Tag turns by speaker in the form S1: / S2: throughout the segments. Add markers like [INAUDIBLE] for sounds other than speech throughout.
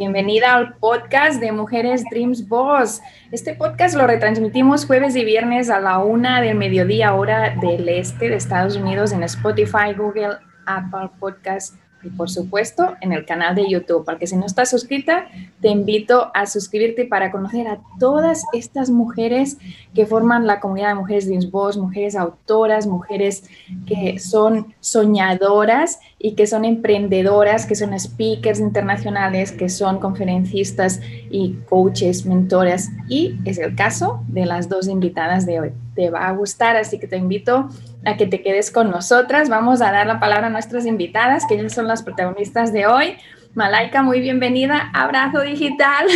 S1: Bienvenida al podcast de Mujeres Dreams Boss. Este podcast lo retransmitimos jueves y viernes a la una del mediodía, hora del este de Estados Unidos, en Spotify, Google, Apple Podcast y por supuesto en el canal de YouTube, porque si no estás suscrita, te invito a suscribirte para conocer a todas estas mujeres que forman la comunidad de Mujeres Dreams Boss, mujeres autoras, mujeres que son soñadoras y que son emprendedoras, que son speakers internacionales, que son conferencistas y coaches, mentoras. Y es el caso de las dos invitadas de hoy. Te va a gustar, así que te invito a que te quedes con nosotras. Vamos a dar la palabra a nuestras invitadas, que ellas son las protagonistas de hoy. Malaika, muy bienvenida. Abrazo digital.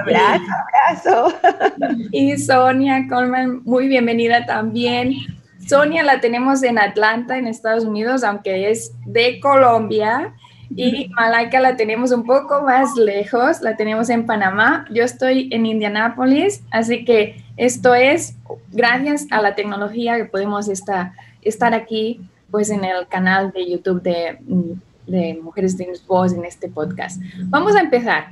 S2: Abrazo, abrazo.
S1: Y Sonia Coleman, muy bienvenida también. Sonia la tenemos en Atlanta, en Estados Unidos, aunque es de Colombia. Y Malaika la tenemos un poco más lejos, la tenemos en Panamá. Yo estoy en Indianápolis, así que esto es gracias a la tecnología que podemos estar, aquí pues en el canal de YouTube de, de Mujeres de Voz en este podcast. Vamos a empezar.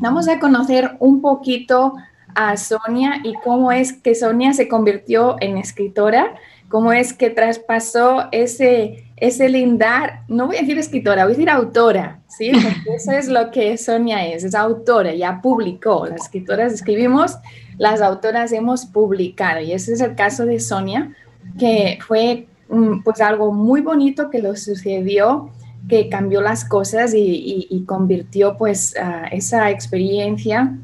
S1: Vamos a conocer un poquito a Sonia y cómo es que Sonia se convirtió en escritora, cómo es que traspasó ese, ese lindar, no voy a decir escritora, voy a decir autora, ¿sí? [LAUGHS] Porque eso es lo que Sonia es, es autora, ya publicó, las escritoras escribimos las autoras hemos publicado. Y ese es el caso de Sonia, que fue mm, pues algo muy bonito que lo sucedió, que cambió las cosas y, convirtió pues esa experiencia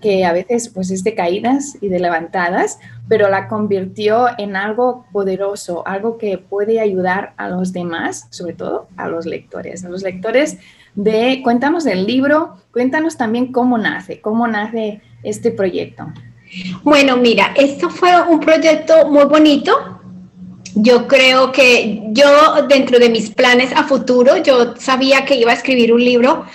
S1: que a veces pues es de caídas y de levantadas, pero la convirtió en algo poderoso, algo que puede ayudar a los demás, sobre todo a los lectores, a los lectores de, cuéntanos del libro, cuéntanos también cómo nace, cómo nace este proyecto.
S2: Bueno, mira, esto fue un proyecto muy bonito. Yo creo que yo dentro de mis planes a futuro, yo sabía que iba a escribir un libro,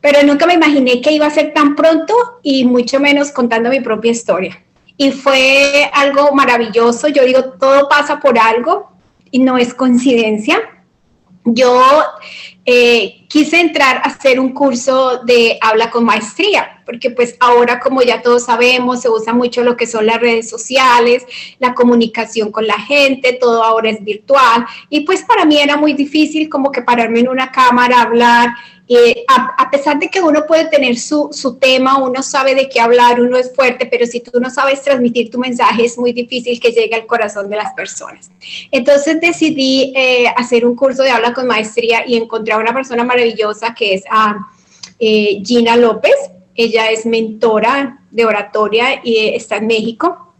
S2: pero nunca me imaginé que iba a ser tan pronto y mucho menos contando mi propia historia. Y fue algo maravilloso. Yo digo, todo pasa por algo y no es coincidencia. Yo eh, quise entrar a hacer un curso de habla con maestría, porque pues ahora como ya todos sabemos, se usa mucho lo que son las redes sociales, la comunicación con la gente, todo ahora es virtual y pues para mí era muy difícil como que pararme en una cámara, hablar eh, a, pesar de que uno puede tener su, su, tema, uno sabe de qué hablar, uno es fuerte, pero si tú no sabes transmitir tu mensaje, es muy difícil que llegue al corazón de las personas. Entonces decidí eh, hacer un curso de habla con maestría y encontré a una persona maravillosa que es a ah, eh, Gina López. Ella es mentora de oratoria y está en México.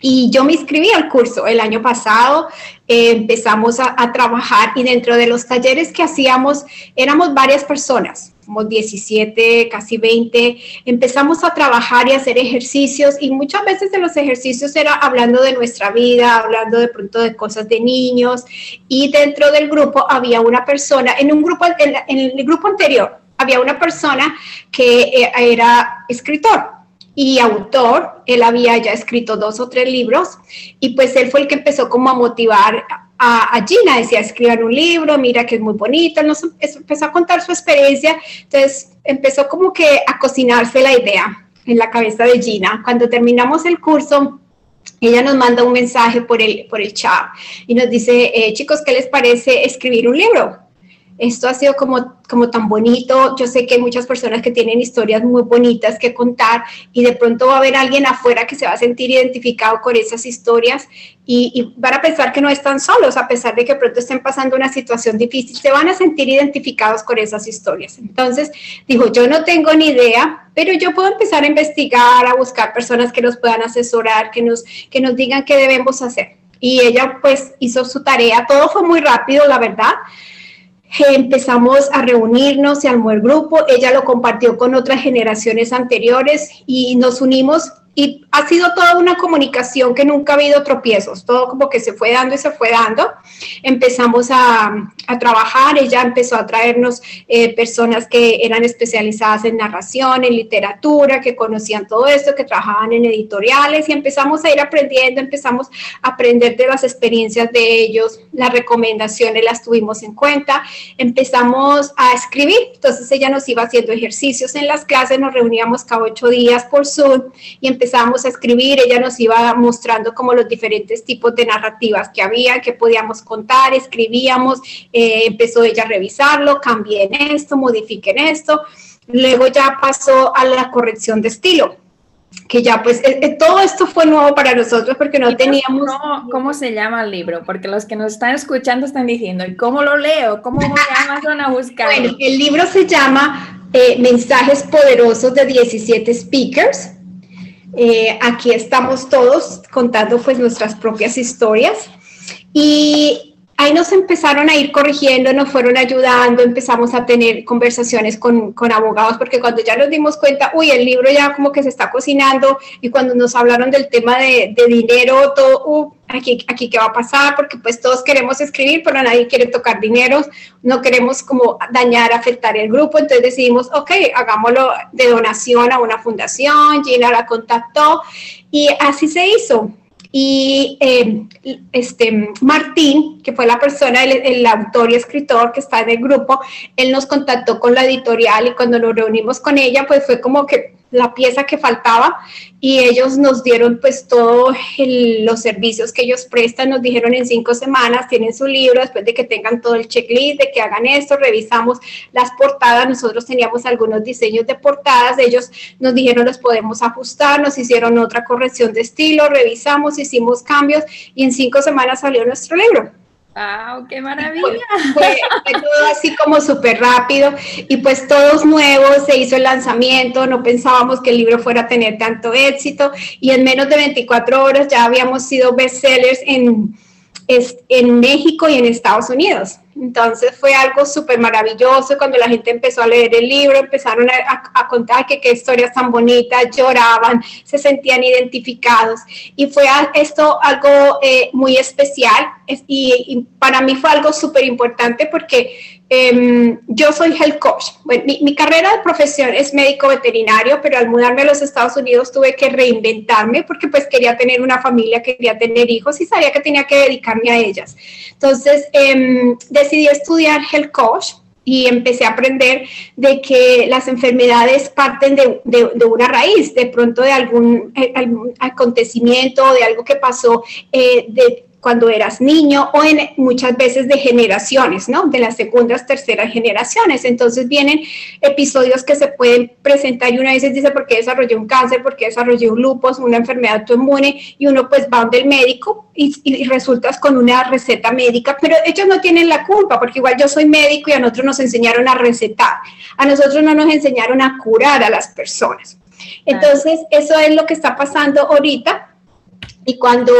S2: Y yo me inscribí al curso el año pasado, eh, empezamos a, trabajar y dentro de los talleres que hacíamos éramos varias personas, como 17, casi 20, empezamos a trabajar y hacer ejercicios y muchas veces de los ejercicios era hablando de nuestra vida, hablando de pronto de cosas de niños y dentro del grupo había una persona, en un grupo, en, el grupo anterior, había una persona que eh, era escritor y autor. Él había ya escrito dos o tres libros y pues él fue el que empezó como a motivar a, Gina. Decía, escriban un libro, mira que es muy bonito. Nos empezó a contar su experiencia. Entonces empezó como que a cocinarse la idea en la cabeza de Gina. Cuando terminamos el curso, ella nos manda un mensaje por el, por el chat y nos dice, eh, chicos, ¿qué les parece escribir un libro? Esto ha sido como, como tan bonito, yo sé que hay muchas personas que tienen historias muy bonitas que contar y de pronto va a haber alguien afuera que se va a sentir identificado con esas historias y, y van a pensar que no están solos, a pesar de que pronto estén pasando una situación difícil, se van a sentir identificados con esas historias. Entonces, dijo, yo no tengo ni idea, pero yo puedo empezar a investigar, a buscar personas que nos puedan asesorar, que nos, que nos digan qué debemos hacer. Y ella pues hizo su tarea, todo fue muy rápido, la verdad. Empezamos a reunirnos, se armó el grupo, ella lo compartió con otras generaciones anteriores y nos unimos y ha sido toda una comunicación que nunca ha habido tropiezos, todo como que se fue dando y se fue dando. Empezamos a, a trabajar, ella empezó a traernos eh, personas que eran especializadas en narración, en literatura, que conocían todo esto, que trabajaban en editoriales y empezamos a ir aprendiendo, empezamos a aprender de las experiencias de ellos, las recomendaciones las tuvimos en cuenta, empezamos a escribir, entonces ella nos iba haciendo ejercicios en las clases, nos reuníamos cada ocho días por Zoom y empezamos empezamos a escribir, ella nos iba mostrando como los diferentes tipos de narrativas que había, que podíamos contar, escribíamos, eh, empezó ella a revisarlo, en esto, modifiquen esto, luego ya pasó a la corrección de estilo que ya pues eh, eh, todo esto fue nuevo para nosotros porque no teníamos...
S1: Cómo, ¿Cómo, se llama el libro? Porque los que nos están escuchando están diciendo, ¿y cómo lo leo? ¿Cómo voy a Amazon a [LAUGHS] buscar?
S2: Bueno, el libro se llama Mensajes Poderosos de 17 Speakers eh, aquí estamos todos contando pues nuestras propias historias. Y ahí nos empezaron a ir corrigiendo, nos fueron ayudando, empezamos a tener conversaciones con, con, abogados, porque cuando ya nos dimos cuenta, uy, el libro ya como que se está cocinando, y cuando nos hablaron del tema de, de dinero, todo, uh, aquí, aquí qué va a pasar, porque pues todos queremos escribir, pero nadie quiere tocar dinero, no queremos como dañar, afectar el grupo, entonces decidimos, ok, hagámoslo de donación a una fundación, Gina la contactó, y así se hizo. Y eh, este, Martín, que fue la persona, el, el, autor y escritor que está en el grupo, él nos contactó con la editorial y cuando nos reunimos con ella, pues fue como que la pieza que faltaba y ellos nos dieron pues todos los servicios que ellos prestan, nos dijeron en cinco semanas tienen su libro, después de que tengan todo el checklist, de que hagan esto, revisamos las portadas, nosotros teníamos algunos diseños de portadas, ellos nos dijeron los podemos ajustar, nos hicieron otra corrección de estilo, revisamos, hicimos cambios y en cinco semanas salió nuestro libro.
S1: ¡Wow! ¡Qué maravilla!
S2: Fue, todo así como súper rápido y pues todos nuevos, se hizo el lanzamiento, no pensábamos que el libro fuera a tener tanto éxito y en menos de 24 horas ya habíamos sido bestsellers en, en México y en Estados Unidos. Entonces fue algo súper maravilloso cuando la gente empezó a leer el libro, empezaron a, contar que qué historias tan bonitas, lloraban, se sentían identificados. Y fue esto algo eh, muy especial y, y, para mí fue algo súper importante porque Em, yo soy health coach. mi, carrera de profesión es médico veterinario, pero al mudarme a los Estados Unidos tuve que reinventarme porque pues quería tener una familia, quería tener hijos y sabía que tenía que dedicarme a ellas. Entonces em, decidí estudiar health coach y empecé a aprender de que las enfermedades parten de, de, una raíz, de pronto de algún, eh, algún acontecimiento, de algo que pasó eh, de cuando eras niño o en muchas veces de generaciones, ¿no? De las segundas, terceras generaciones. Entonces vienen episodios que se pueden presentar y una vez dice, ¿por qué desarrollé un cáncer? ¿Por qué desarrollé un lupus? Una enfermedad autoinmune y uno pues va donde el médico y, y, resultas con una receta médica, pero ellos no tienen la culpa porque igual yo soy médico y a nosotros nos enseñaron a recetar. A nosotros no nos enseñaron a curar a las personas. Entonces, eso es lo que está pasando ahorita y cuando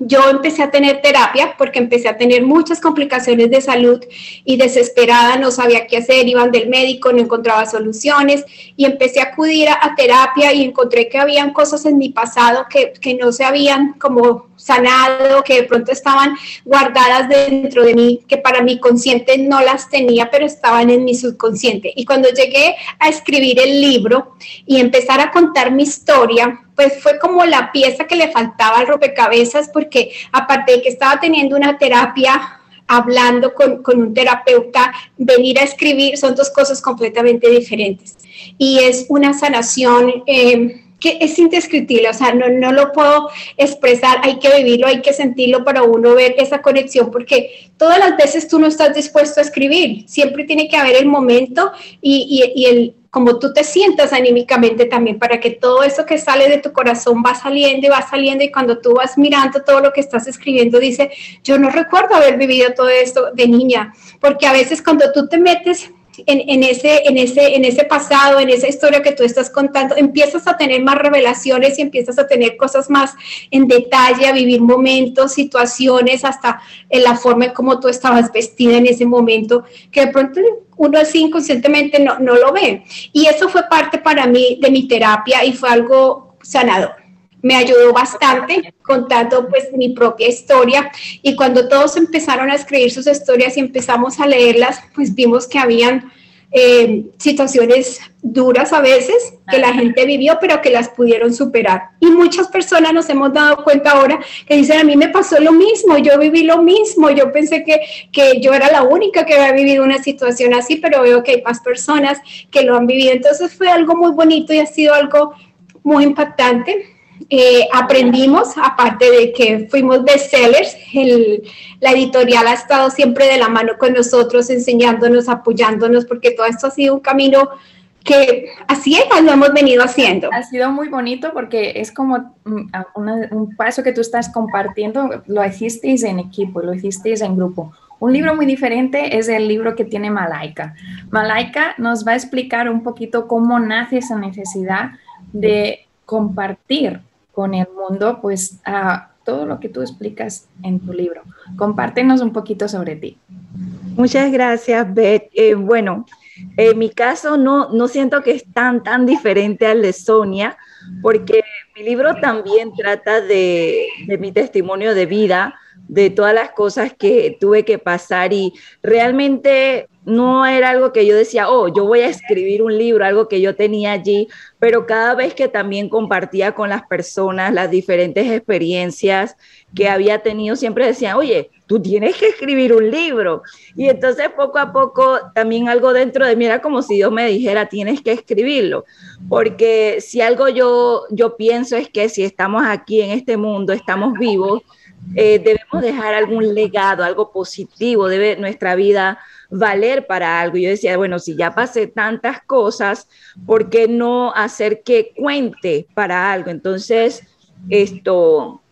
S2: yo empecé a tener terapia, porque empecé a tener muchas complicaciones de salud y desesperada, no sabía qué hacer, iban del médico, no encontraba soluciones y empecé a acudir a, terapia y encontré que habían cosas en mi pasado que, que no se habían como sanado, que de pronto estaban guardadas dentro de mí, que para mi consciente no las tenía, pero estaban en mi subconsciente. Y cuando llegué a escribir el libro y empezar a contar mi historia, pues fue como la pieza que le faltaba al rompecabezas, porque aparte de que estaba teniendo una terapia hablando con, con, un terapeuta, venir a escribir son dos cosas completamente diferentes. Y es una sanación eh, que es indescriptible, o sea, no, no lo puedo expresar, hay que vivirlo, hay que sentirlo para uno ver esa conexión, porque todas las veces tú no estás dispuesto a escribir, siempre tiene que haber el momento y, y, y el, como tú te sientas anímicamente también, para que todo eso que sale de tu corazón va saliendo y va saliendo y cuando tú vas mirando todo lo que estás escribiendo, dice, yo no recuerdo haber vivido todo esto de niña, porque a veces cuando tú te metes en, ese, en, ese, en ese pasado, en esa historia que tú estás contando, empiezas a tener más revelaciones y empiezas a tener cosas más en detalle, a vivir momentos, situaciones, hasta en la forma en cómo tú estabas vestida en ese momento, que de pronto uno así inconscientemente no, no lo ve. Y eso fue parte para mí de mi terapia y fue algo sanador me ayudó bastante contando pues mi propia historia y cuando todos empezaron a escribir sus historias y empezamos a leerlas, pues vimos que habían eh, situaciones duras a veces que la gente vivió, pero que las pudieron superar. Y muchas personas nos hemos dado cuenta ahora que dicen, a mí me pasó lo mismo, yo viví lo mismo, yo pensé que, que yo era la única que había vivido una situación así, pero veo que hay más personas que lo han vivido. Entonces fue algo muy bonito y ha sido algo muy impactante eh, aprendimos, aparte de que fuimos bestsellers, el, la editorial ha estado siempre de la mano con nosotros, enseñándonos, apoyándonos, porque todo esto ha sido un camino que es, lo hemos venido haciendo.
S1: Ha sido muy bonito porque es como mm, un paso que tú estás compartiendo, lo hicisteis en equipo, lo hicisteis en grupo. Un libro muy diferente es el libro que tiene Malaika. Malaika nos va a explicar un poquito cómo nace esa necesidad de compartir con el mundo, pues a todo lo que tú explicas en tu libro. Compártenos un poquito sobre ti.
S3: Muchas gracias, Beth. Eh, bueno, en mi caso no, no siento que es tan, tan diferente al de Sonia, porque mi libro también trata de, de mi testimonio de vida, de todas las cosas que tuve que pasar y realmente no era algo que yo decía, oh, yo voy a escribir un libro, algo que yo tenía allí, pero cada vez que también compartía con las personas las diferentes experiencias que había tenido, siempre decían, oye, tú tienes que escribir un libro. Y entonces poco a poco también algo dentro de mí era como si Dios me dijera, tienes que escribirlo, porque si algo yo, yo pienso es que si estamos aquí en este mundo, estamos vivos, eh, debemos dejar algún legado, algo positivo, debe nuestra vida valer para algo. Yo decía, bueno, si ya pasé tantas cosas, ¿por qué no hacer que cuente para algo? Entonces, esto,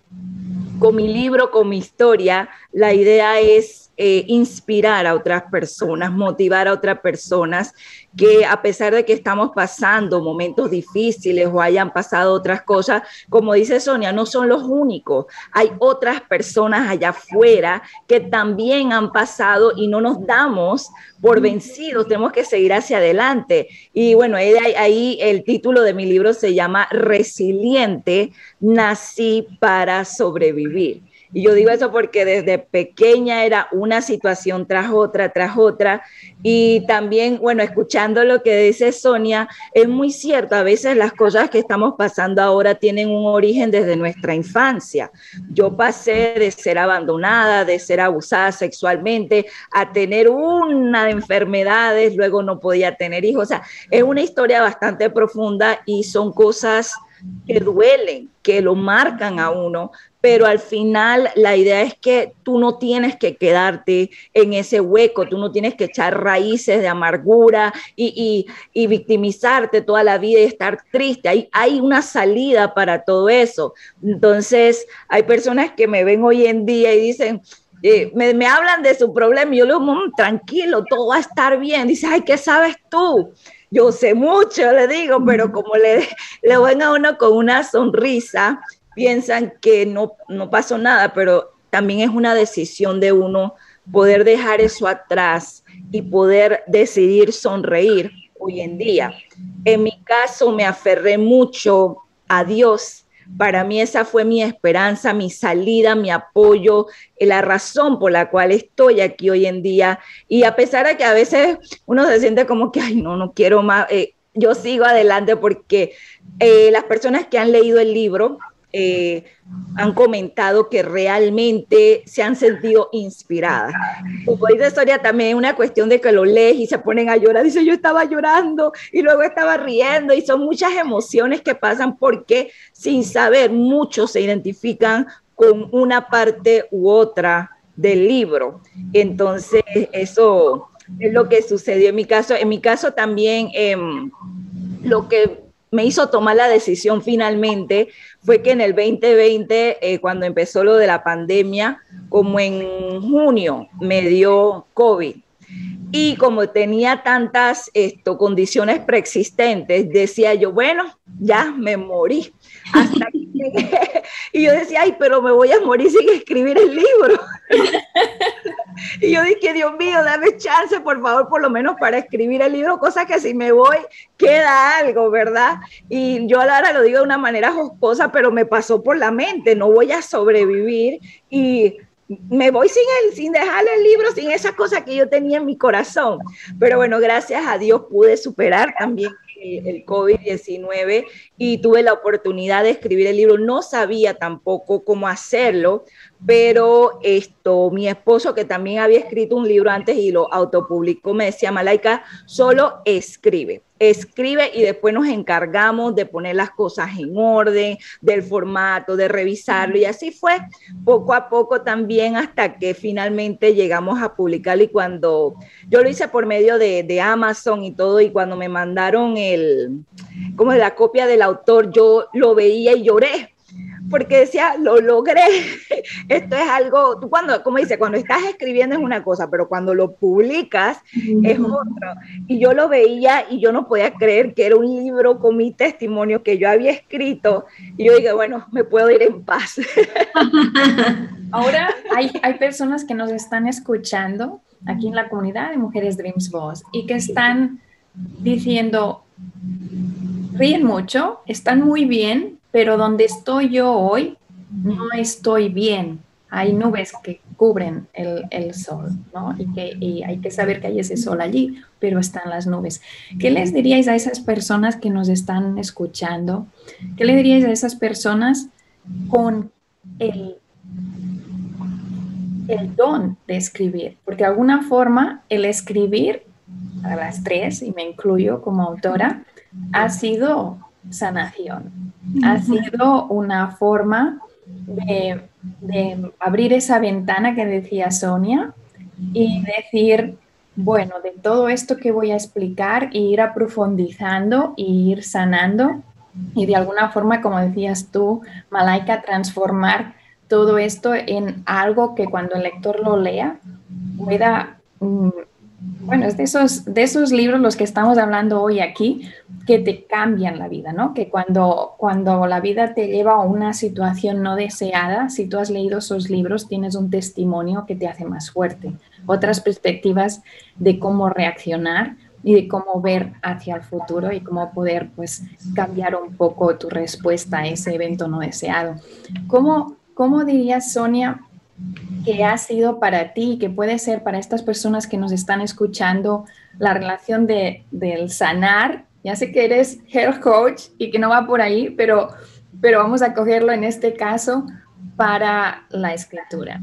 S3: con mi libro, con mi historia, la idea es eh, inspirar a otras personas, motivar a otras personas que a pesar de que estamos pasando momentos difíciles o hayan pasado otras cosas, como dice Sonia, no son los únicos. Hay otras personas allá afuera que también han pasado y no nos damos por vencidos, tenemos que seguir hacia adelante. Y bueno, ahí el título de mi libro se llama Resiliente, nací para sobrevivir. Y yo digo eso porque desde pequeña era una situación tras otra, tras otra. Y también, bueno, escuchando lo que dice Sonia, es muy cierto, a veces las cosas que estamos pasando ahora tienen un origen desde nuestra infancia. Yo pasé de ser abandonada, de ser abusada sexualmente, a tener una de enfermedades, luego no podía tener hijos. O sea, es una historia bastante profunda y son cosas que duelen, que lo marcan a uno, pero al final la idea es que tú no tienes que quedarte en ese hueco, tú no tienes que echar raíces de amargura y, victimizarte toda la vida y estar triste. Hay, hay una salida para todo eso. Entonces, hay personas que me ven hoy en día y dicen, eh, me, hablan de su problema y yo le digo, mm, tranquilo, todo va a estar bien. Dice, ay, ¿qué sabes tú? Yo sé mucho, le digo, pero como le, le ven a uno con una sonrisa, piensan que no, no pasó nada, pero también es una decisión de uno poder dejar eso atrás y poder decidir sonreír hoy en día. En mi caso me aferré mucho a Dios para mí esa fue mi esperanza, mi salida, mi apoyo, la razón por la cual estoy aquí hoy en día. Y a pesar de que a veces uno se siente como que, ay, no, no quiero más, eh, yo sigo adelante porque eh, las personas que han leído el libro eh, han comentado que realmente se han sentido inspiradas. Como dice historia también es una cuestión de que lo lees y se ponen a llorar. Dice, yo estaba llorando y luego estaba riendo y son muchas emociones que pasan porque sin saber muchos se identifican con una parte u otra del libro. Entonces, eso es lo que sucedió en mi caso. En mi caso también, em, lo que me hizo tomar la decisión finalmente fue que en el 2020, eh, cuando empezó lo de la pandemia, como en junio me dio COVID. Y como tenía tantas esto, condiciones preexistentes, decía yo, bueno, ya me morí. Hasta que [LAUGHS] y yo decía, ay, pero me voy a morir sin escribir el libro. [LAUGHS] y yo dije, Dios mío, dame chance, por favor, por lo menos para escribir el libro, cosa que si me voy, queda algo, ¿verdad? Y yo ahora lo digo de una manera jocosa, pero me pasó por la mente, no voy a sobrevivir y me voy sin sin dejarle el libro, sin esa cosa que yo tenía en mi corazón. Pero bueno, gracias a Dios pude superar también el COVID-19 y tuve la oportunidad de escribir el libro. No sabía tampoco cómo hacerlo, pero esto, mi esposo, que también había escrito un libro antes y lo autopublicó, me decía, Malaika, solo escribe escribe y después nos encargamos de poner las cosas en orden, del formato, de revisarlo. Y así fue poco a poco también hasta que finalmente llegamos a publicarlo. Y cuando yo lo hice por medio de, de Amazon y todo y cuando me mandaron el, como la copia del autor, yo lo veía y lloré porque decía, lo logré. [LAUGHS] Esto es algo, tú cuando, como dice, cuando estás escribiendo es una cosa, pero cuando lo publicas es otro. Y yo lo veía y yo no podía creer que era un libro con mi testimonio que yo había escrito. Y yo dije, bueno, me puedo ir en paz. [LAUGHS]
S1: Ahora hay, hay personas que nos están escuchando aquí en la comunidad de Mujeres Dreams Boss y que están diciendo, ríen mucho, están muy bien, pero donde estoy yo hoy no estoy bien. Hay nubes que cubren el, sol, ¿no? Y, que, hay que saber que hay ese sol allí, pero están las nubes. ¿Qué les diríais a esas personas que nos están escuchando? ¿Qué le diríais a esas personas con el, el don de escribir? Porque de alguna forma el escribir, a las tres, y me incluyo como autora, ha sido sanación. Ha sido una forma de, abrir esa ventana que decía Sonia y decir, bueno, de todo esto que voy a explicar, e ir aprofundizando e ir sanando y de alguna forma, como decías tú, Malaika, transformar todo esto en algo que cuando el lector lo lea pueda mm, bueno, es de esos, de esos libros los que estamos hablando hoy aquí que te cambian la vida, ¿no? Que cuando, cuando la vida te lleva a una situación no deseada, si tú has leído esos libros, tienes un testimonio que te hace más fuerte, otras perspectivas de cómo reaccionar y de cómo ver hacia el futuro y cómo poder pues cambiar un poco tu respuesta a ese evento no deseado. ¿Cómo, cómo dirías, Sonia, que ha sido para ti, que puede ser para estas personas que nos están escuchando, la relación de, del sanar. Ya sé que eres health coach y que no va por ahí, pero, pero vamos a cogerlo en este caso para la escritura.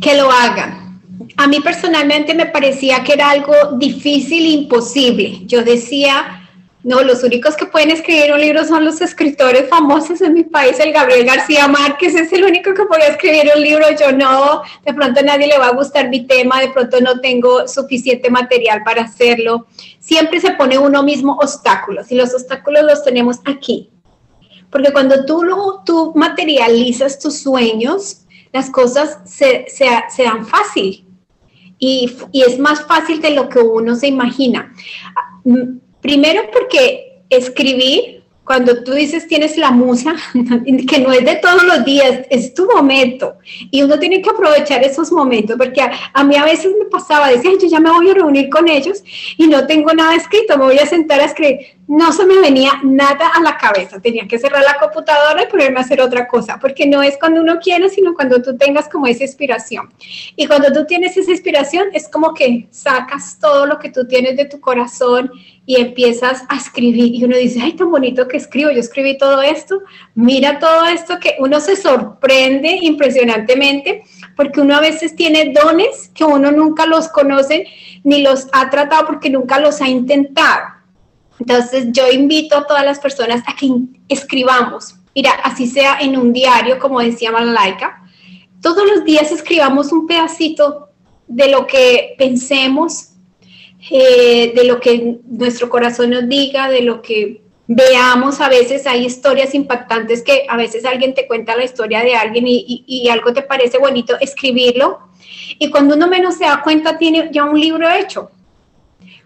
S2: Que lo haga. A mí personalmente me parecía que era algo difícil imposible. Yo decía, no, los únicos que pueden escribir un libro son los escritores famosos en mi país. El Gabriel García Márquez es el único que puede escribir un libro. Yo no, de pronto a nadie le va a gustar mi tema, de pronto no tengo suficiente material para hacerlo. Siempre se pone uno mismo obstáculos y los obstáculos los tenemos aquí. Porque cuando tú, tú materializas tus sueños, las cosas se, se, dan fácil y, y es más fácil de lo que uno se imagina Primero porque escribir, cuando tú dices tienes la musa, [LAUGHS] que no es de todos los días, es tu momento. Y uno tiene que aprovechar esos momentos, porque a, mí a veces me pasaba, decía, yo ya me voy a reunir con ellos y no tengo nada escrito, me voy a sentar a escribir. No se me venía nada a la cabeza. Tenía que cerrar la computadora y ponerme a hacer otra cosa, porque no es cuando uno quiere, sino cuando tú tengas como esa inspiración. Y cuando tú tienes esa inspiración, es como que sacas todo lo que tú tienes de tu corazón y empiezas a escribir. Y uno dice, ay, tan bonito que escribo, yo escribí todo esto. Mira todo esto que uno se sorprende impresionantemente, porque uno a veces tiene dones que uno nunca los conoce ni los ha tratado porque nunca los ha intentado. Entonces yo invito a todas las personas a que escribamos, mira, así sea en un diario, como decía Malaika, todos los días escribamos un pedacito de lo que pensemos, eh, de lo que nuestro corazón nos diga, de lo que veamos. A veces hay historias impactantes que a veces alguien te cuenta la historia de alguien y, y algo te parece bonito, escribirlo. Y cuando uno menos se da cuenta, tiene ya un libro hecho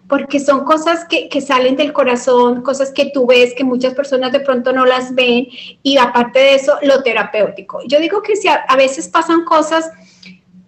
S2: porque son cosas que, que, salen del corazón, cosas que tú ves que muchas personas de pronto no las ven y aparte de eso, lo terapéutico. Yo digo que si a, a veces pasan cosas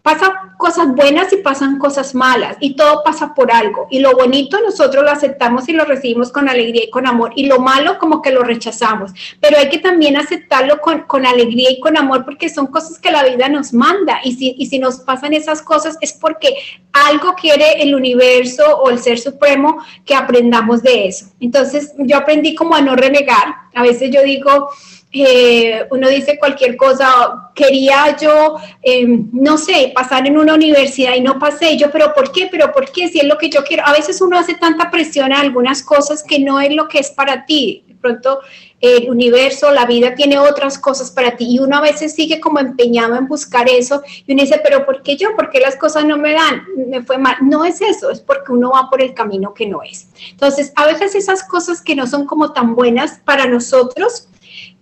S2: pasan cosas buenas y pasan cosas malas y todo pasa por algo. Y lo bonito nosotros lo aceptamos y lo recibimos con alegría y con amor y lo malo como que lo rechazamos. Pero hay que también aceptarlo con, con alegría y con amor porque son cosas que la vida nos manda y si, y si nos pasan esas cosas es porque algo quiere el universo o el ser supremo que aprendamos de eso. Entonces yo aprendí como a no renegar. A veces yo digo, eh, uno dice cualquier cosa, quería yo, em, no sé, pasar en una universidad y no pasé, yo, pero ¿por qué? ¿Pero por qué? Si es lo que yo quiero. A veces uno hace tanta presión a algunas cosas que no es lo que es para ti. De pronto el universo, la vida tiene otras cosas para ti y uno a veces sigue como empeñado en buscar eso y uno dice, pero ¿por qué yo? ¿Por qué las cosas no me dan? Me fue mal. No es eso, es porque uno va por el camino que no es. Entonces, a veces esas cosas que no son como tan buenas para nosotros,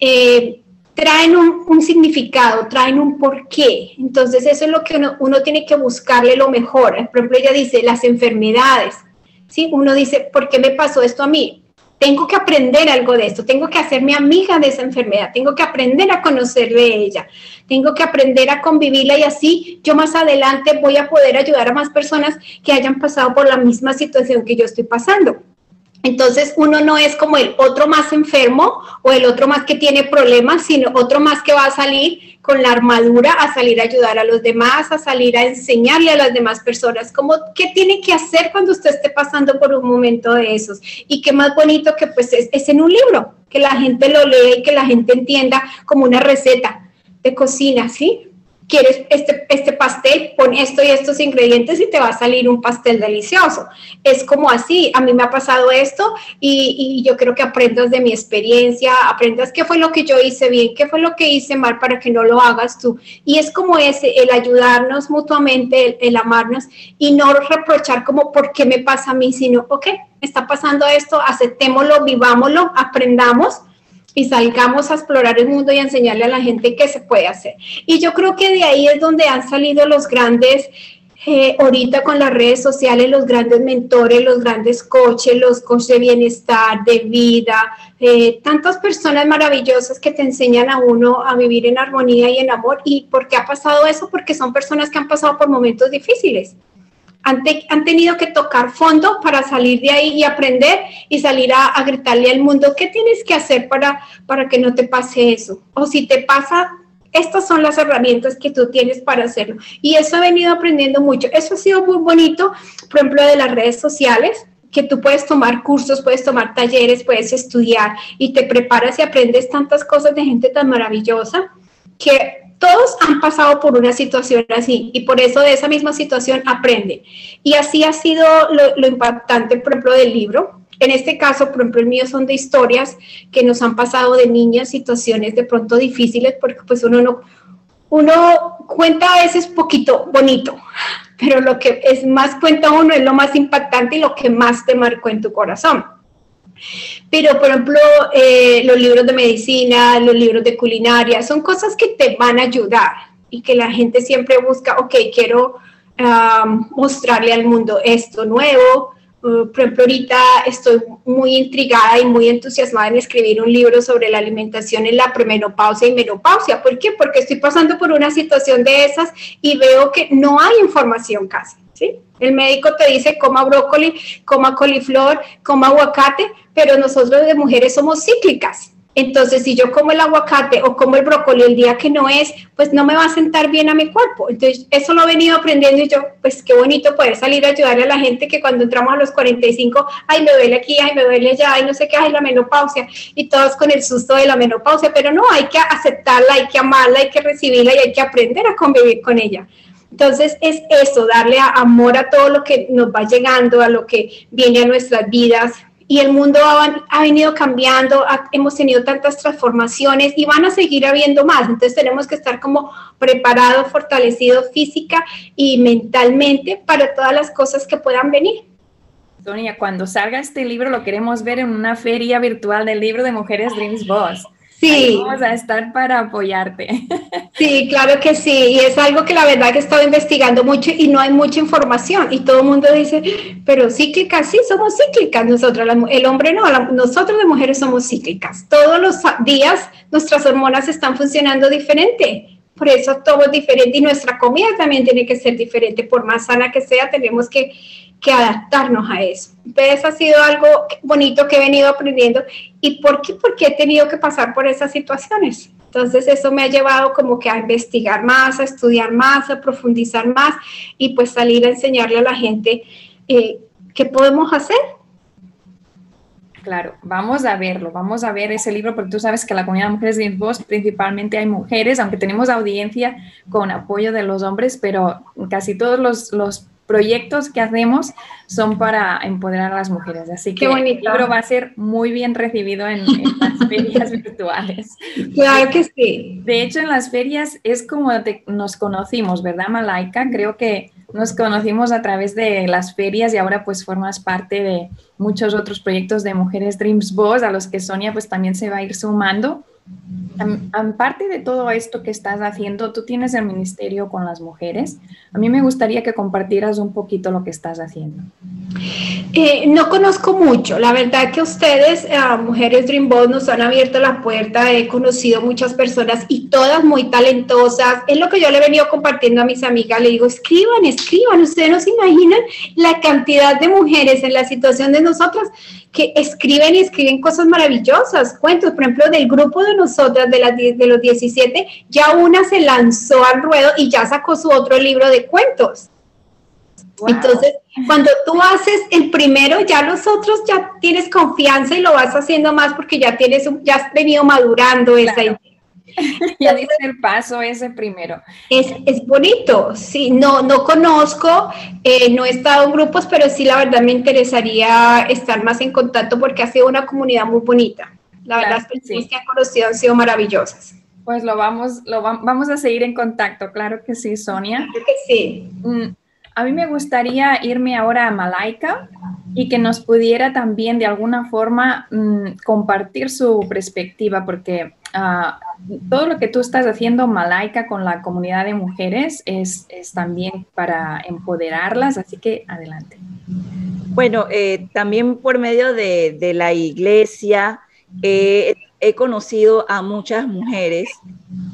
S2: eh, traen un, significado, traen un porqué. Entonces eso es lo que uno, tiene que buscarle lo mejor. Por ejemplo, ella dice las enfermedades. ¿sí? Uno dice, ¿por qué me pasó esto a mí? Tengo que aprender algo de esto, tengo que hacerme amiga de esa enfermedad, tengo que aprender a conocer de ella, tengo que aprender a convivirla y así yo más adelante voy a poder ayudar a más personas que hayan pasado por la misma situación que yo estoy pasando. Entonces uno no es como el otro más enfermo o el otro más que tiene problemas, sino otro más que va a salir con la armadura a salir a ayudar a los demás, a salir a enseñarle a las demás personas como qué tiene que hacer cuando usted esté pasando por un momento de esos. Y qué más bonito que pues es, es en un libro, que la gente lo lea y que la gente entienda como una receta de cocina, ¿sí? Quieres este, este pastel, pon esto y estos ingredientes y te va a salir un pastel delicioso. Es como así, a mí me ha pasado esto y, yo creo que aprendas de mi experiencia, aprendas qué fue lo que yo hice bien, qué fue lo que hice mal para que no lo hagas tú. Y es como ese, el ayudarnos mutuamente, el, amarnos y no reprochar como por qué me pasa a mí, sino, ok, está pasando esto, aceptémoslo, vivámoslo, aprendamos y salgamos a explorar el mundo y a enseñarle a la gente qué se puede hacer. Y yo creo que de ahí es donde han salido los grandes, eh, ahorita con las redes sociales, los grandes mentores, los grandes coaches, los coaches de bienestar, de vida, eh, tantas personas maravillosas que te enseñan a uno a vivir en armonía y en amor. ¿Y por qué ha pasado eso? Porque son personas que han pasado por momentos difíciles han, tenido que tocar fondo para salir de ahí y aprender y salir a, gritarle al mundo, ¿qué tienes que hacer para, para que no te pase eso? O si te pasa, estas son las herramientas que tú tienes para hacerlo. Y eso he venido aprendiendo mucho. Eso ha sido muy bonito, por ejemplo, de las redes sociales que tú puedes tomar cursos, puedes tomar talleres, puedes estudiar y te preparas y aprendes tantas cosas de gente tan maravillosa que todos han pasado por una situación así y por eso de esa misma situación aprenden. Y así ha sido lo, impactante, por ejemplo, del libro. En este caso, por ejemplo, el mío son de historias que nos han pasado de niñas, situaciones de pronto difíciles, porque pues uno no, uno cuenta a veces poquito bonito, pero lo que es más cuenta uno es lo más impactante y lo que más te marcó en tu corazón. Pero, por ejemplo, eh, los libros de medicina, los libros de culinaria, son cosas que te van a ayudar y que la gente siempre busca, ok, quiero mostrarle al mundo esto nuevo, por ejemplo, ahorita estoy muy intrigada y muy entusiasmada en escribir un libro sobre la alimentación en la premenopausia y menopausia. ¿Por qué? Porque estoy pasando por una situación de esas y veo que no hay información casi. El médico te dice coma brócoli, coma coliflor, coma aguacate, pero nosotros de mujeres somos cíclicas. Entonces, si yo como el aguacate o como el brócoli el día que no es, pues no me va a sentar bien a mi cuerpo. Entonces, eso lo he venido aprendiendo y yo, pues qué bonito poder salir a ayudarle a la gente que cuando entramos a los 45, ay, me duele aquí, ay, me duele allá, ay, no sé qué, ay, la menopausia, y todos con el susto de la menopausia, pero no, hay que aceptarla, hay que amarla, hay que recibirla y hay que aprender a convivir con ella. Entonces es eso, darle amor a todo lo que nos va llegando, a lo que viene a nuestras vidas, y el mundo ha, venido cambiando, hemos tenido tantas transformaciones y van a seguir habiendo más. Entonces tenemos que estar como preparados, fortalecidos física y mentalmente para todas las cosas que puedan venir.
S1: Sonia, cuando salga este libro lo queremos ver en una feria virtual del libro de Mujeres Dreams Boss. Sí. vamos a estar para apoyarte. [LAUGHS]
S2: Sí, claro que sí. Y es algo que la verdad que he estado investigando mucho y no hay mucha información. Y todo el mundo dice, pero cíclicas, sí, somos cíclicas. Nosotros, el hombre no, nosotros de mujeres somos cíclicas. Todos los días nuestras hormonas están funcionando diferente. Por eso todo es diferente y nuestra comida también tiene que ser diferente. Por más sana que sea, tenemos que que adaptarnos a eso. Entonces ha sido algo bonito que he venido aprendiendo. ¿Y por qué? Porque he tenido que pasar por esas situaciones. Entonces eso me ha llevado como que a investigar más, a estudiar más, a profundizar más y pues salir a enseñarle a la gente eh, qué podemos hacer.
S1: Claro, vamos a verlo, vamos a ver ese libro porque tú sabes que la comunidad de mujeres de voz principalmente hay mujeres, aunque tenemos audiencia con apoyo de los hombres, pero casi todos los, los proyectos que hacemos son para empoderar a las mujeres. Así que el libro va a ser muy bien recibido en, las [LAUGHS] ferias virtuales.
S2: Claro que sí.
S1: De hecho, en las ferias es como nos conocimos, ¿verdad, Malaika? Creo que nos conocimos a través de las ferias y ahora pues formas parte de muchos otros proyectos de Mujeres Dreams Boss a los que Sonia pues también se va a ir sumando. Aparte de todo esto que estás haciendo, tú tienes el ministerio con las mujeres. A mí me gustaría que compartieras un poquito lo que estás haciendo.
S2: Eh, no conozco mucho. La verdad que ustedes, Mujeres Dream nos han abierto la puerta. He conocido muchas personas y todas muy talentosas. Es lo que yo le he venido compartiendo a mis amigas. Le digo, escriban, escriban. Ustedes no se imaginan la cantidad de mujeres en la situación de nosotras que escriben y escriben cosas maravillosas, cuentos, por ejemplo, del grupo de nosotras, de, las, de los 17, ya una se lanzó al ruedo y ya sacó su otro libro de cuentos. Entonces, cuando tú haces el primero, ya los otros ya tienes confianza y lo vas haciendo más porque ya tienes, ya has venido madurando esa idea. [LAUGHS]
S1: ya dice el paso ese primero.
S2: Es, es bonito, sí, no, no conozco, eh, no he estado en grupos, pero sí la verdad me interesaría estar más en contacto porque ha sido una comunidad muy bonita. La verdad, las personas que han conocido han sido maravillosas.
S1: Pues lo vamos, lo vamos a seguir en contacto, claro que sí, Sonia.
S2: Creo que sí.
S1: Mm, a mí me gustaría irme ahora a Malaika y que nos pudiera también de alguna forma mm, compartir su perspectiva, porque ah, todo lo que tú estás haciendo, Malaika, con la comunidad de mujeres es, también para empoderarlas, así que adelante.
S3: Bueno, eh, también por medio de, la iglesia he conocido a muchas mujeres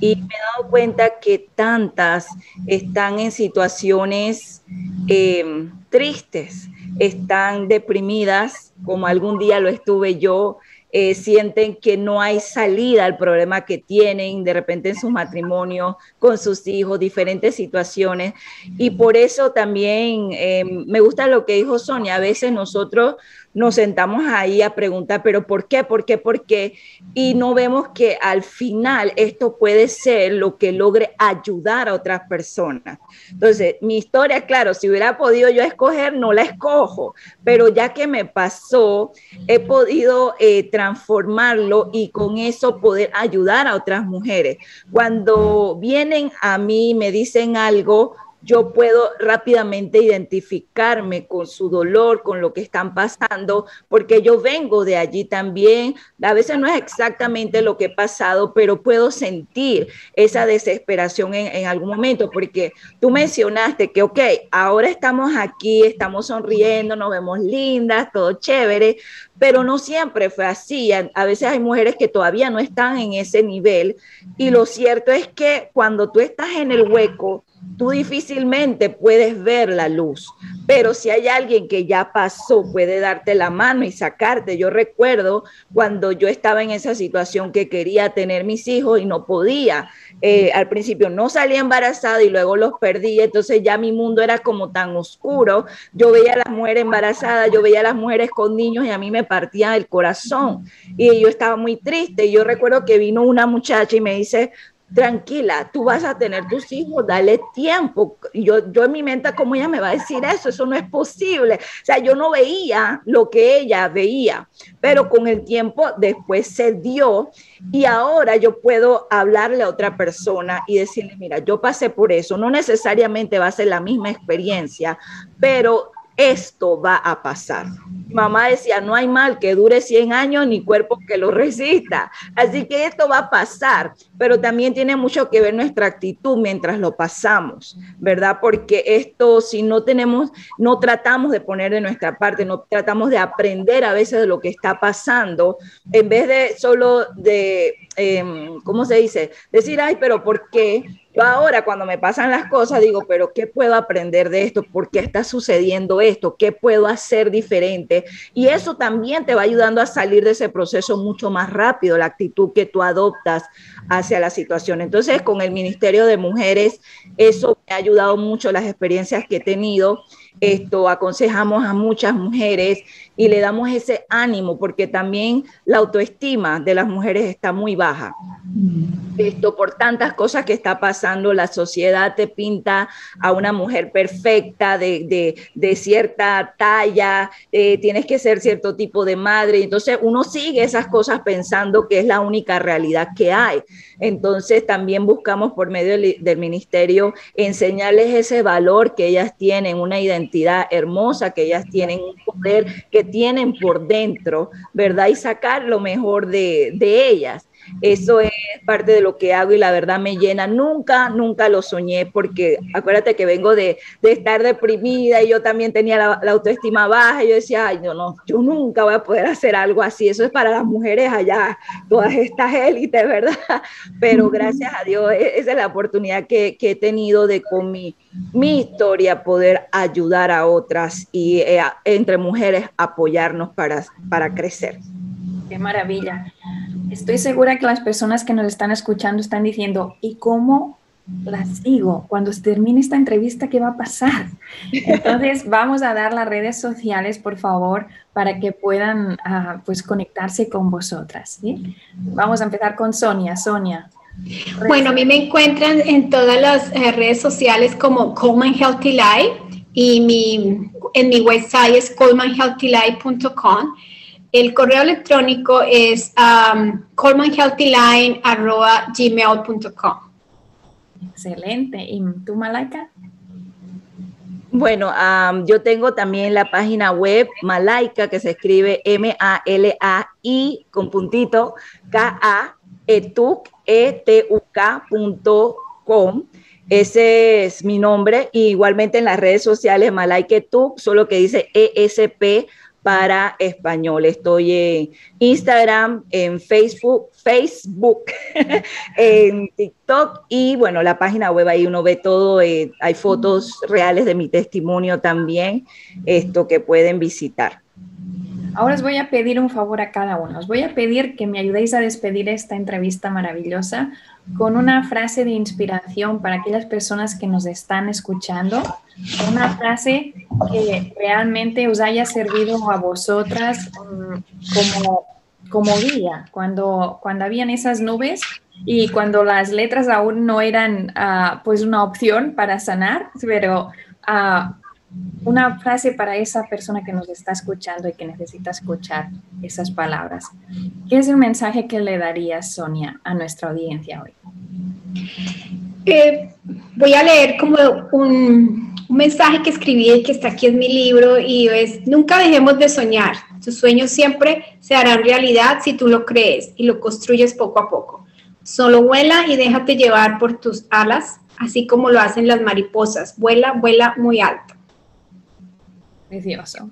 S3: y me he dado cuenta que tantas están en situaciones eh, tristes, están deprimidas, como algún día lo estuve yo, eh, sienten que no hay salida al problema que tienen de repente en su matrimonio, con sus hijos, diferentes situaciones. Y por eso también eh, me gusta lo que dijo Sonia, a veces nosotros nos sentamos ahí a preguntar, pero ¿por qué? ¿Por qué? ¿Por qué? Y no vemos que al final esto puede ser lo que logre ayudar a otras personas. Entonces, mi historia, claro, si hubiera podido yo escoger, no la escojo, pero ya que me pasó, he podido eh, transformarlo y con eso poder ayudar a otras mujeres. Cuando vienen a mí, me dicen algo, yo puedo rápidamente identificarme con su dolor, con lo que están pasando, porque yo vengo de allí también. A veces no es exactamente lo que he pasado, pero puedo sentir esa desesperación en, algún momento, porque tú mencionaste que, ok, ahora estamos aquí, estamos sonriendo, nos vemos lindas, todo chévere, pero no siempre fue así. A, veces hay mujeres que todavía no están en ese nivel y lo cierto es que cuando tú estás en el hueco, tú difícilmente puedes ver la luz, pero si hay alguien que ya pasó, puede darte la mano y sacarte. Yo recuerdo cuando yo estaba en esa situación que quería tener mis hijos y no podía. Eh, al principio no salía embarazada y luego los perdí, entonces ya mi mundo era como tan oscuro. Yo veía a las mujeres embarazadas, yo veía a las mujeres con niños y a mí me partía el corazón y yo estaba muy triste. Y yo recuerdo que vino una muchacha y me dice, tranquila, tú vas a tener tus hijos, dale tiempo. Yo, yo en mi mente, ¿cómo ella me va a decir eso? Eso no es posible. O sea, yo no veía lo que ella veía, pero con el tiempo después se dio y ahora yo puedo hablarle a otra persona y decirle, mira, yo pasé por eso. No necesariamente va a ser la misma experiencia, pero esto va a pasar. Mamá decía, no hay mal que dure 100 años ni cuerpo que lo resista. Así que esto va a pasar, pero también tiene mucho que ver nuestra actitud mientras lo pasamos, ¿verdad? Porque esto, si no tenemos, no tratamos de poner de nuestra parte, no tratamos de aprender a veces de lo que está pasando, en vez de solo de, em, ¿cómo se dice? Decir, ay, pero ¿por qué? Yo ahora cuando me pasan las cosas digo, pero ¿qué puedo aprender de esto? ¿Por qué está sucediendo esto? ¿Qué puedo hacer diferente? Y eso también te va ayudando a salir de ese proceso mucho más rápido, la actitud que tú adoptas hacia la situación. Entonces, con el Ministerio de Mujeres, eso me ha ayudado mucho las experiencias que he tenido esto aconsejamos a muchas mujeres y le damos ese ánimo porque también la autoestima de las mujeres está muy baja. Esto por tantas cosas que está pasando, la sociedad te pinta a una mujer perfecta de, cierta talla, eh, tienes que ser cierto tipo de madre, entonces uno sigue esas cosas pensando que es la única realidad que hay. Entonces también buscamos por medio del ministerio enseñarles ese valor que ellas tienen, una identidad hermosa que ellas tienen, un poder que tienen por dentro, ¿verdad? Y sacar lo mejor de, de ellas. Eso es parte de lo que hago y la verdad me llena. Nunca, nunca lo soñé porque acuérdate que vengo de, de estar deprimida y yo también tenía la, autoestima baja. Y yo decía, ay, no, no, yo nunca voy a poder hacer algo así. Eso es para las mujeres allá, todas estas élites, ¿verdad? [LAUGHS] Pero gracias a Dios, e, esa es la oportunidad que, que he tenido de con mi, mi historia poder ayudar a otras y eh, entre mujeres apoyarnos para, para crecer.
S1: Qué maravilla. Estoy segura que las personas que nos están escuchando están diciendo, ¿y cómo las sigo? Cuando se termine esta entrevista, ¿qué va a pasar? Entonces, [LAUGHS] vamos a dar las redes sociales, por favor, para que puedan ah, pues conectarse con vosotras. Vamos a empezar con Sonia. Sonia.
S2: Bueno, a mí me encuentran en todas las eh, redes sociales como Coleman Healthy Life y mi, en mi website es colemanhealthylife.com. El correo electrónico es um, colmanhealthyline.gmail.com.
S1: Excelente. ¿Y tú, Malaika?
S3: Bueno, yo tengo también la página web Malaika, que se escribe M-A-L-A-I con puntito K-A, etuk, e t u -K Ese es mi nombre. igualmente en las redes sociales Malaika Etuk, solo que dice ESP para español. Estoy en Instagram, en Facebook, Facebook, [LAUGHS] en TikTok y bueno, la página web ahí uno ve todo, eh, hay fotos reales de mi testimonio también, esto que pueden visitar.
S1: Ahora os voy a pedir un favor a cada uno. Os voy a pedir que me ayudéis a despedir esta entrevista maravillosa con una frase de inspiración para aquellas personas que nos están escuchando. Una frase que realmente os haya servido a vosotras mm, como, como guía cuando, cuando habían esas nubes y cuando las letras aún no eran ah, pues una opción para sanar, pero uh, una frase para esa persona que nos está escuchando y que necesita escuchar esas palabras. ¿Qué es el mensaje que le darías, Sonia, a nuestra audiencia hoy?
S2: Eh, voy a leer como un, mensaje que escribí que está aquí en mi libro y es, nunca dejemos de soñar. Tus sueños siempre se harán realidad si tú lo crees y lo construyes poco a poco. Solo vuela y déjate llevar por tus alas, así como lo hacen las mariposas. Vuela, vuela muy alto.
S1: Precioso.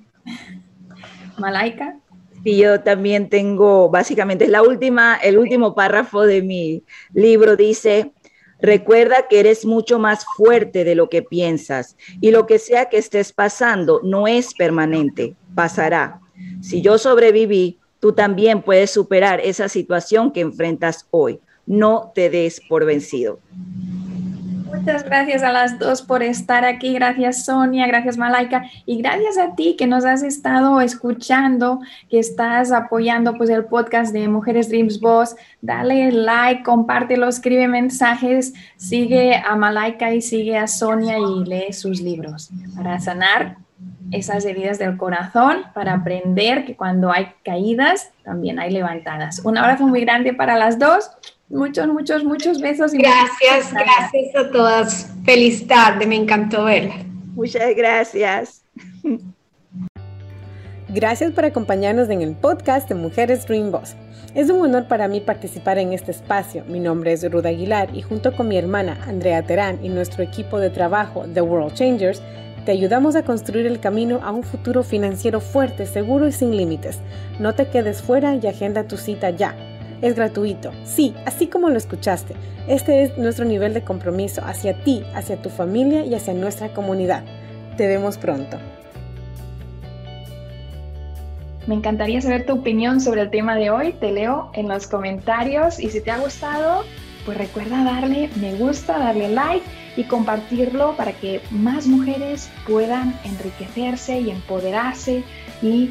S1: Malaika.
S3: Y yo también tengo, básicamente, es la última, el último párrafo de mi libro dice, recuerda que eres mucho más fuerte de lo que piensas y lo que sea que estés pasando no es permanente, pasará. Si yo sobreviví, tú también puedes superar esa situación que enfrentas hoy. No te des por vencido.
S1: Muchas gracias a las dos por estar aquí. Gracias Sonia, gracias Malaika y gracias a ti que nos has estado escuchando, que estás apoyando pues el podcast de Mujeres Dreams Boss. Dale like, compártelo, escribe mensajes, sigue a Malaika y sigue a Sonia y lee sus libros para sanar esas heridas del corazón, para aprender que cuando hay caídas también hay levantadas. Un abrazo muy grande para las dos. Muchos, muchos, muchos besos.
S2: Y gracias, gracias a todas. Feliz tarde, me encantó verla.
S3: Muchas gracias.
S4: Gracias por acompañarnos en el podcast de Mujeres Dream Boss. Es un honor para mí participar en este espacio. Mi nombre es Ruda Aguilar y junto con mi hermana Andrea Terán y nuestro equipo de trabajo The World Changers, te ayudamos a construir el camino a un futuro financiero fuerte, seguro y sin límites. No te quedes fuera y agenda tu cita ya. Es gratuito. Sí, así como lo escuchaste. Este es nuestro nivel de compromiso hacia ti, hacia tu familia y hacia nuestra comunidad. Te vemos pronto.
S1: Me encantaría saber tu opinión sobre el tema de hoy. Te leo en los comentarios y si te ha gustado, pues recuerda darle me gusta, darle like y compartirlo para que más mujeres puedan enriquecerse y empoderarse y